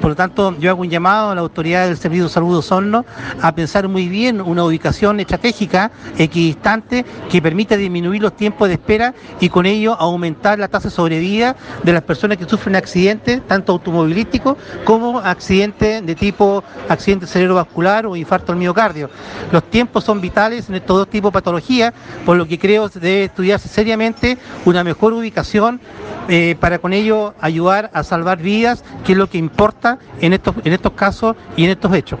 Por lo tanto, yo hago un llamado a la autoridad del Servicio de Salud de Osorno a pensar muy bien una ubicación estratégica, equidistante, que permita disminuir los tiempos de espera y con ello aumentar la tasa de sobrevida de las personas que sufren accidentes, tanto automovilísticos como accidentes de tipo accidente cerebrovascular o infarto al miocardio. Los tiempos son vitales en estos dos tipos de patologías, por lo que creo debe estudiarse seriamente una mejor ubicación eh, para con ello ayudar a salvar vidas, que es lo que importa en estos, en estos casos y en estos hechos.